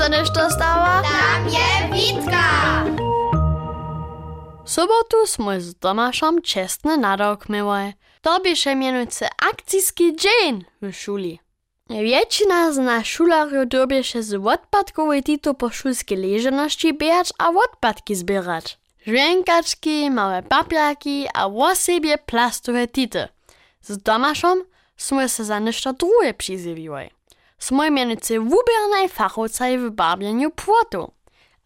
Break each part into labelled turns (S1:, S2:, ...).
S1: se nešto stała?
S2: Tam je Witka!
S1: sobotu smo z Tomašom čestne nadok myły. To bieše mianujcy akcijski dzień w szuli. Většina z nas šularjów dobieše z odpadkowej tito po szulskiej leżeności biegać a odpadki zbierać. Żwienkaczki, małe papierki a wosebie plastowe tity. Z Tomaszom smo se za nešto drugie przyzywiły. Smo mianujcy wubernej fachowcaj w barbieniu płotu.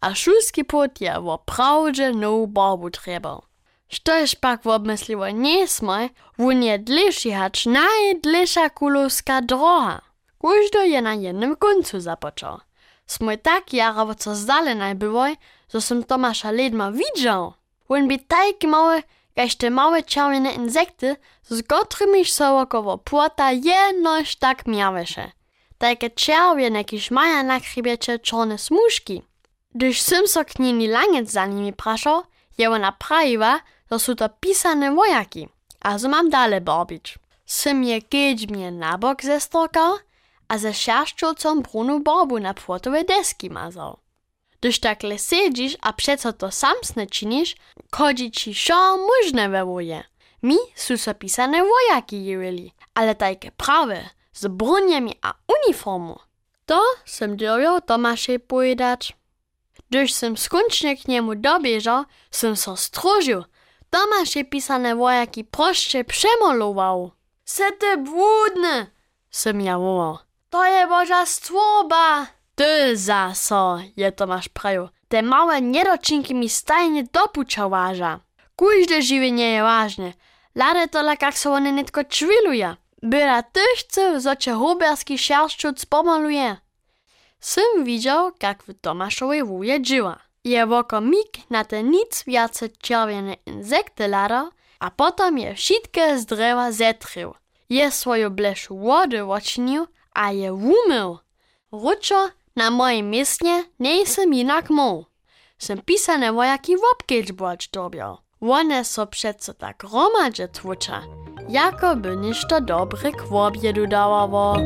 S1: A szulski płot je wo prawdzie nową barbu trzeba. Štož pak obmysliło nie smo, wun je dlejszy hacz najdlejsza kulowska droga. Każdy je na jednym końcu zapoczął. Smo tak jara co zdalenaj było, że som Tomasza ledma widział. Wun by tak małe, kaž te małe czerwone insekty, z którymi so około płota jednoś tak miałysze. Takie czerwione, kiż maja na chrybiecie czarne smuszki. Gdyż sym so k nini langec za nimi praszał, je ona prawiła, że są to pisane wojaki, a że mam dalej barbić. Sym je kiedyś mnie na bok zestorkał, a ze sierszczocą brunu barbu na płotowe deski mazał. Gdyż takle siedzisz, a przeco to sam sne czynisz, chodzi ci szo możne we woje. Mi są so pisane wojaki jeweli, ale takie prawe, z bruniami a uniformu. To sem dziewiał Tomaszej powiedzieć. Gdyż sem skończnie k niemu dobieżał, sem so strożył. Tomasz je pisane wojaki proście przemalował. Se ty błudny, sem ja wołał. To je boża stwoba. Ty zaso, je Tomasz praju. Te małe niedoczynki mi stajnie dopucza waża. Każde żywienie je ważne. Lade to lak jak so one netko czwiluje. Byla ty chce, zo cię huberski sierszczuc pomaluje. Sym widział, jak w Tomaszowej wuje żyła. Je woko mig na te nic więcej czerwione insekty lada, a potem je wszystkie z drzewa zetrył. Je swoją bleszu wody oczynił, a je umył. Ruczo na moim miejscu nie sem inak mógł. Sem pisane wojaki w obkiedźbocz dobiał. One so przeco tak romadże tłucza, jako by ništo dobre k obiedu dawało.